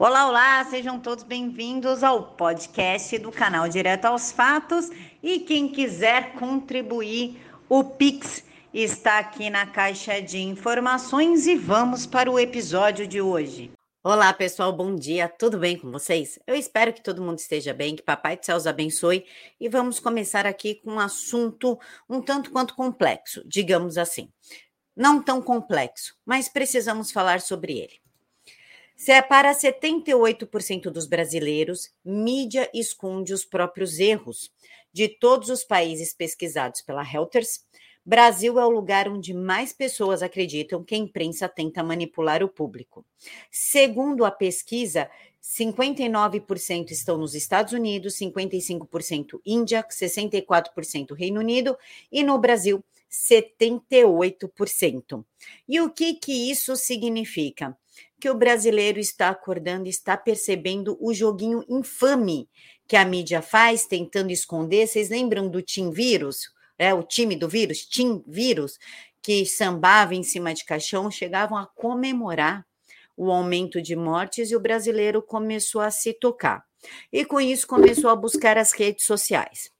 Olá, olá, sejam todos bem-vindos ao podcast do canal Direto aos Fatos. E quem quiser contribuir, o Pix está aqui na caixa de informações e vamos para o episódio de hoje. Olá, pessoal, bom dia, tudo bem com vocês? Eu espero que todo mundo esteja bem, que Papai do Céu os abençoe e vamos começar aqui com um assunto um tanto quanto complexo, digamos assim. Não tão complexo, mas precisamos falar sobre ele. É para 78% dos brasileiros, mídia esconde os próprios erros. De todos os países pesquisados pela Reuters, Brasil é o lugar onde mais pessoas acreditam que a imprensa tenta manipular o público. Segundo a pesquisa, 59% estão nos Estados Unidos, 55% Índia, 64% Reino Unido e no Brasil 78%. E o que que isso significa? Que o brasileiro está acordando, está percebendo o joguinho infame que a mídia faz, tentando esconder. Vocês lembram do Tim Vírus? É, o time do vírus, Tim Vírus, que sambava em cima de caixão, chegavam a comemorar o aumento de mortes e o brasileiro começou a se tocar. E com isso começou a buscar as redes sociais.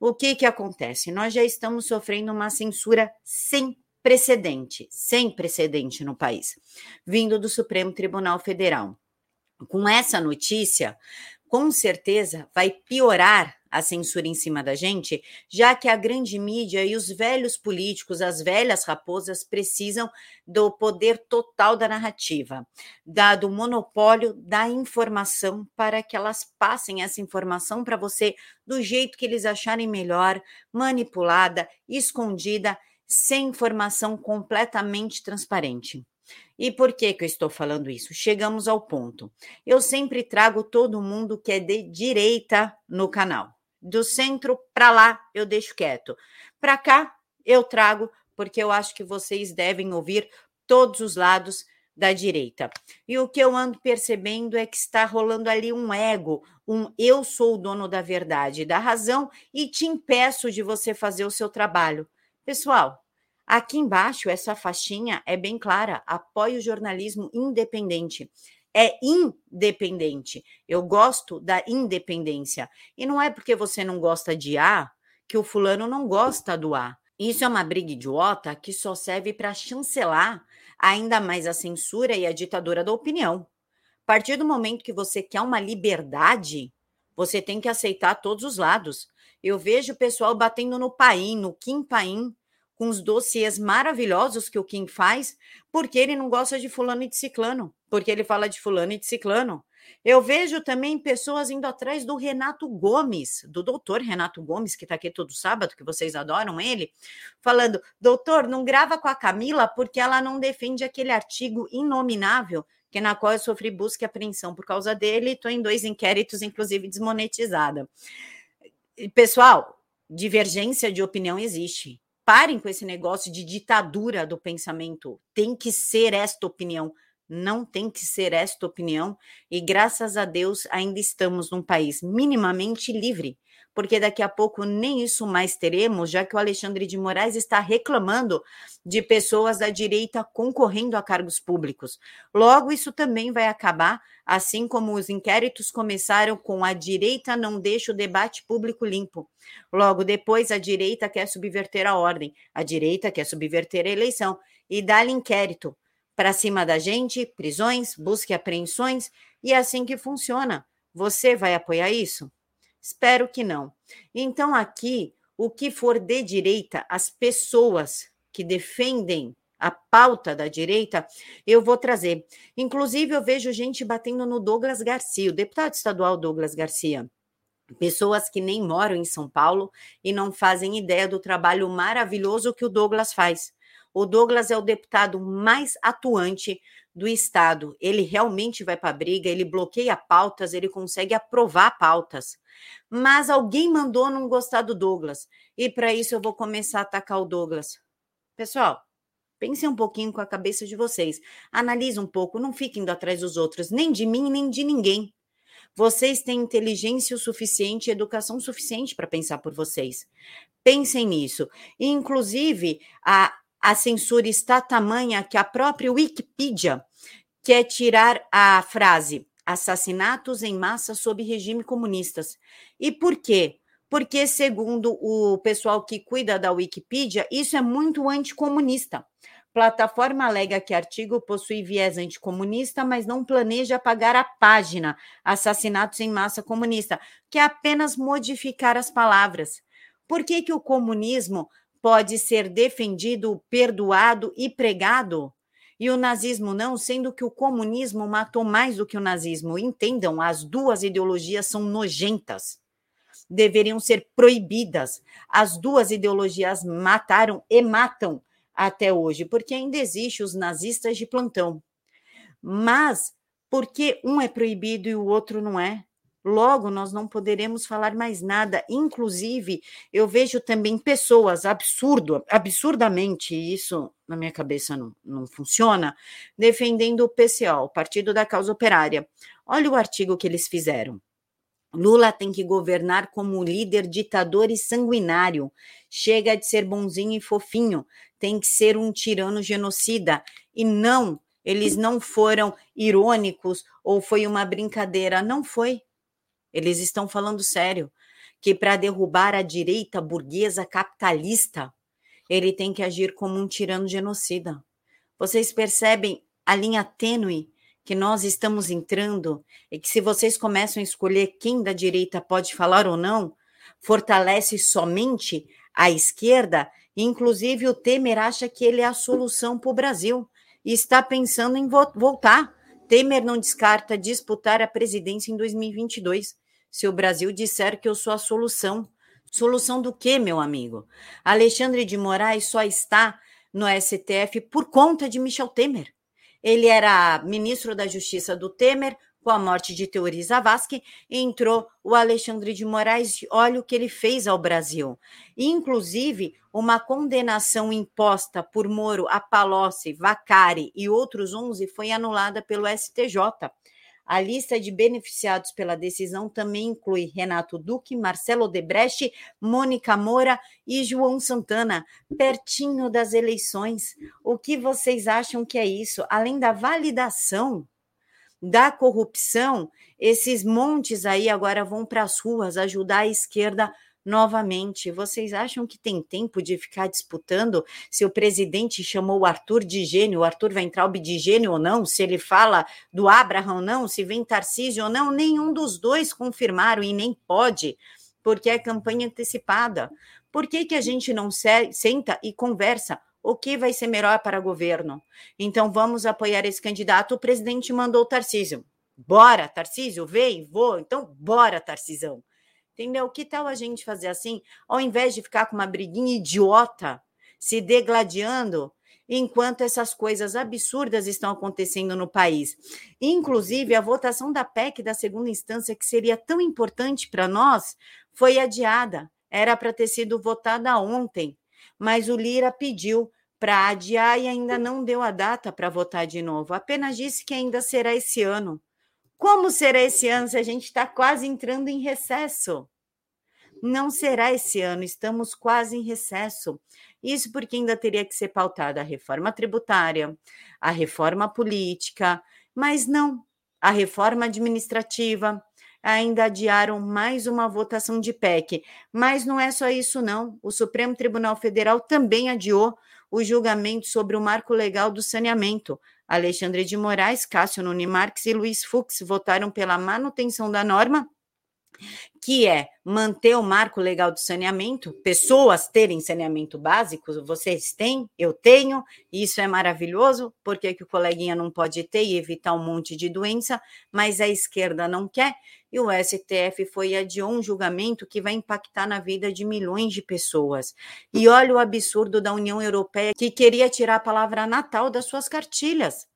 O que que acontece? Nós já estamos sofrendo uma censura sem precedente, sem precedente no país, vindo do Supremo Tribunal Federal. Com essa notícia, com certeza vai piorar a censura em cima da gente, já que a grande mídia e os velhos políticos, as velhas raposas, precisam do poder total da narrativa, da, do monopólio da informação, para que elas passem essa informação para você do jeito que eles acharem melhor, manipulada, escondida sem informação completamente transparente. E por que, que eu estou falando isso? Chegamos ao ponto. Eu sempre trago todo mundo que é de direita no canal. Do centro para lá, eu deixo quieto. Para cá, eu trago, porque eu acho que vocês devem ouvir todos os lados da direita. E o que eu ando percebendo é que está rolando ali um ego, um eu sou o dono da verdade, da razão e te impeço de você fazer o seu trabalho. Pessoal, aqui embaixo, essa faixinha é bem clara: apoie o jornalismo independente. É independente. Eu gosto da independência. E não é porque você não gosta de A que o fulano não gosta do A. Isso é uma briga idiota que só serve para chancelar ainda mais a censura e a ditadura da opinião. A partir do momento que você quer uma liberdade, você tem que aceitar todos os lados. Eu vejo o pessoal batendo no Paim, no Kim Paim, com os dossiês maravilhosos que o Kim faz, porque ele não gosta de fulano e de ciclano, porque ele fala de fulano e de ciclano. Eu vejo também pessoas indo atrás do Renato Gomes, do doutor Renato Gomes, que está aqui todo sábado, que vocês adoram ele, falando: doutor, não grava com a Camila porque ela não defende aquele artigo inominável que na qual eu sofri busca e apreensão por causa dele, estou em dois inquéritos, inclusive desmonetizada. Pessoal, divergência de opinião existe. Parem com esse negócio de ditadura do pensamento. Tem que ser esta opinião. Não tem que ser esta opinião, e graças a Deus ainda estamos num país minimamente livre, porque daqui a pouco nem isso mais teremos, já que o Alexandre de Moraes está reclamando de pessoas da direita concorrendo a cargos públicos. Logo, isso também vai acabar, assim como os inquéritos começaram com a direita não deixa o debate público limpo. Logo depois, a direita quer subverter a ordem, a direita quer subverter a eleição e dá-lhe inquérito para cima da gente, prisões, busca e apreensões, e é assim que funciona. Você vai apoiar isso? Espero que não. Então, aqui, o que for de direita, as pessoas que defendem a pauta da direita, eu vou trazer. Inclusive, eu vejo gente batendo no Douglas Garcia, o deputado estadual Douglas Garcia. Pessoas que nem moram em São Paulo e não fazem ideia do trabalho maravilhoso que o Douglas faz. O Douglas é o deputado mais atuante do Estado. Ele realmente vai para a briga, ele bloqueia pautas, ele consegue aprovar pautas. Mas alguém mandou não gostar do Douglas. E para isso eu vou começar a atacar o Douglas. Pessoal, pensem um pouquinho com a cabeça de vocês. Analise um pouco, não fiquem indo atrás dos outros, nem de mim, nem de ninguém. Vocês têm inteligência o suficiente, educação suficiente para pensar por vocês. Pensem nisso. inclusive, a, a censura está tamanha que a própria Wikipedia quer tirar a frase assassinatos em massa sob regime comunistas. E por quê? Porque, segundo o pessoal que cuida da Wikipedia, isso é muito anticomunista. Plataforma alega que artigo possui viés anticomunista, mas não planeja apagar a página Assassinatos em Massa Comunista, que é apenas modificar as palavras. Por que, que o comunismo pode ser defendido, perdoado e pregado? E o nazismo não, sendo que o comunismo matou mais do que o nazismo. Entendam, as duas ideologias são nojentas. Deveriam ser proibidas. As duas ideologias mataram e matam até hoje, porque ainda existe os nazistas de plantão. Mas porque um é proibido e o outro não é? Logo, nós não poderemos falar mais nada. Inclusive, eu vejo também pessoas absurdo, absurdamente, isso na minha cabeça não, não funciona, defendendo o PCO, o Partido da Causa Operária. Olha o artigo que eles fizeram. Lula tem que governar como líder ditador e sanguinário. Chega de ser bonzinho e fofinho tem que ser um tirano genocida. E não, eles não foram irônicos ou foi uma brincadeira. Não foi. Eles estão falando sério. Que para derrubar a direita burguesa capitalista, ele tem que agir como um tirano genocida. Vocês percebem a linha tênue que nós estamos entrando e que se vocês começam a escolher quem da direita pode falar ou não, fortalece somente a esquerda Inclusive, o Temer acha que ele é a solução para o Brasil e está pensando em vo voltar. Temer não descarta disputar a presidência em 2022, se o Brasil disser que eu sou a solução. Solução do quê, meu amigo? Alexandre de Moraes só está no STF por conta de Michel Temer. Ele era ministro da Justiça do Temer, com a morte de Teori Zavascki, entrou o Alexandre de Moraes. Olha o que ele fez ao Brasil. Inclusive, uma condenação imposta por Moro a Palocci, Vacari e outros 11 foi anulada pelo STJ. A lista de beneficiados pela decisão também inclui Renato Duque, Marcelo Debrecht, Mônica Moura e João Santana, pertinho das eleições. O que vocês acham que é isso? Além da validação da corrupção, esses montes aí agora vão para as ruas ajudar a esquerda novamente. Vocês acham que tem tempo de ficar disputando se o presidente chamou o Arthur de gênio, o Arthur entrar de gênio ou não, se ele fala do Abraham ou não, se vem Tarcísio ou não? Nenhum dos dois confirmaram e nem pode, porque é campanha antecipada. Por que, que a gente não senta e conversa? o que vai ser melhor para o governo. Então, vamos apoiar esse candidato. O presidente mandou o Tarcísio. Bora, Tarcísio, vem, vou. Então, bora, Tarcisão. Entendeu? Que tal a gente fazer assim, ao invés de ficar com uma briguinha idiota, se degladiando, enquanto essas coisas absurdas estão acontecendo no país. Inclusive, a votação da PEC da segunda instância, que seria tão importante para nós, foi adiada. Era para ter sido votada ontem, mas o Lira pediu para adiar e ainda não deu a data para votar de novo. Apenas disse que ainda será esse ano. Como será esse ano se a gente está quase entrando em recesso? Não será esse ano, estamos quase em recesso. Isso porque ainda teria que ser pautada a reforma tributária, a reforma política, mas não, a reforma administrativa. Ainda adiaram mais uma votação de PEC. Mas não é só isso, não. O Supremo Tribunal Federal também adiou o julgamento sobre o marco legal do saneamento. Alexandre de Moraes, Cássio Nunes Marques e Luiz Fux votaram pela manutenção da norma que é manter o marco legal do saneamento, pessoas terem saneamento básico, vocês têm, eu tenho, isso é maravilhoso, porque que o coleguinha não pode ter e evitar um monte de doença, mas a esquerda não quer, e o STF foi adiou um julgamento que vai impactar na vida de milhões de pessoas. E olha o absurdo da União Europeia, que queria tirar a palavra Natal das suas cartilhas.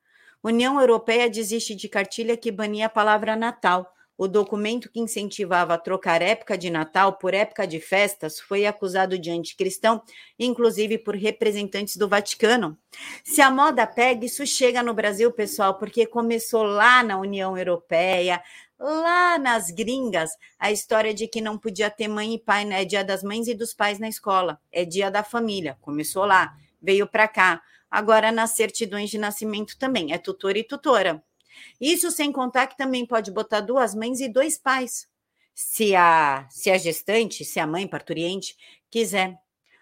União Europeia desiste de cartilha que bania a palavra Natal. O documento que incentivava a trocar época de Natal por época de festas foi acusado de anticristão, inclusive por representantes do Vaticano. Se a moda pega, isso chega no Brasil, pessoal, porque começou lá na União Europeia, lá nas gringas, a história de que não podia ter mãe e pai, né? É dia das mães e dos pais na escola, é dia da família. Começou lá, veio para cá. Agora nas certidões de nascimento também, é tutor e tutora. Isso sem contar que também pode botar duas mães e dois pais, se a, se a gestante, se a mãe parturiente quiser.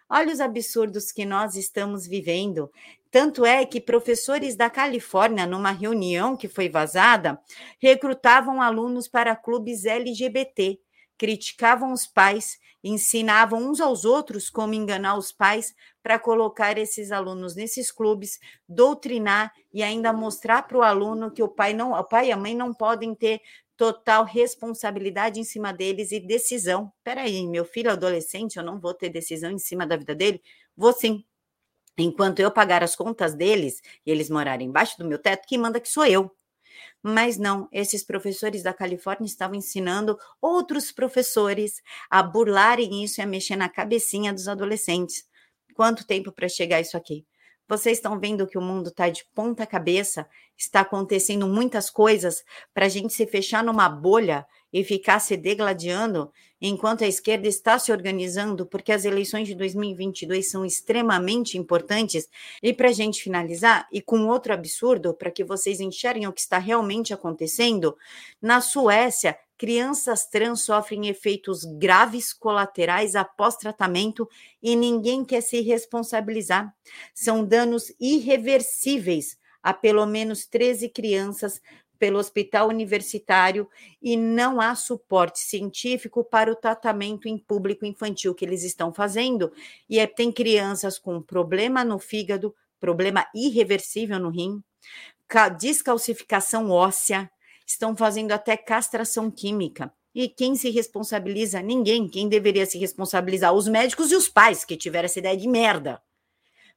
Olha os absurdos que nós estamos vivendo. Tanto é que professores da Califórnia, numa reunião que foi vazada, recrutavam alunos para clubes LGBT, criticavam os pais, ensinavam uns aos outros como enganar os pais para colocar esses alunos nesses clubes, doutrinar e ainda mostrar para o aluno que o pai não, o pai e a mãe não podem ter total responsabilidade em cima deles e decisão. Peraí, meu filho adolescente, eu não vou ter decisão em cima da vida dele? Vou sim. Enquanto eu pagar as contas deles e eles morarem embaixo do meu teto, quem manda que sou eu. Mas não, esses professores da Califórnia estavam ensinando outros professores a burlarem isso e a mexer na cabecinha dos adolescentes. Quanto tempo para chegar isso aqui? Vocês estão vendo que o mundo está de ponta cabeça, está acontecendo muitas coisas para a gente se fechar numa bolha e ficar se degladiando, enquanto a esquerda está se organizando, porque as eleições de 2022 são extremamente importantes. E para a gente finalizar, e com outro absurdo, para que vocês enxerguem o que está realmente acontecendo, na Suécia crianças trans sofrem efeitos graves colaterais após tratamento e ninguém quer se responsabilizar. São danos irreversíveis a pelo menos 13 crianças pelo hospital universitário e não há suporte científico para o tratamento em público infantil que eles estão fazendo. E é, tem crianças com problema no fígado, problema irreversível no rim, descalcificação óssea, estão fazendo até castração química. E quem se responsabiliza? Ninguém. Quem deveria se responsabilizar? Os médicos e os pais que tiveram essa ideia de merda.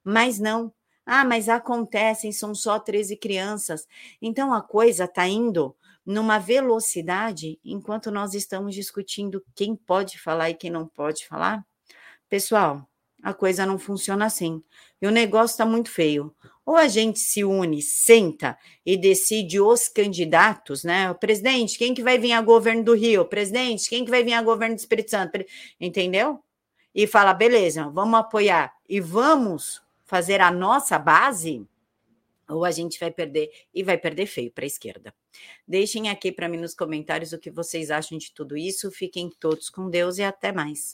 Mas não. Ah, mas acontecem, são só 13 crianças. Então a coisa está indo numa velocidade enquanto nós estamos discutindo quem pode falar e quem não pode falar. Pessoal, a coisa não funciona assim. E o negócio está muito feio. Ou a gente se une, senta e decide os candidatos, né? O presidente, quem que vai vir a governo do Rio? Presidente, quem que vai vir a governo do Espírito Santo? Entendeu? E fala, beleza, vamos apoiar e vamos fazer a nossa base, ou a gente vai perder e vai perder feio para a esquerda. Deixem aqui para mim nos comentários o que vocês acham de tudo isso. Fiquem todos com Deus e até mais.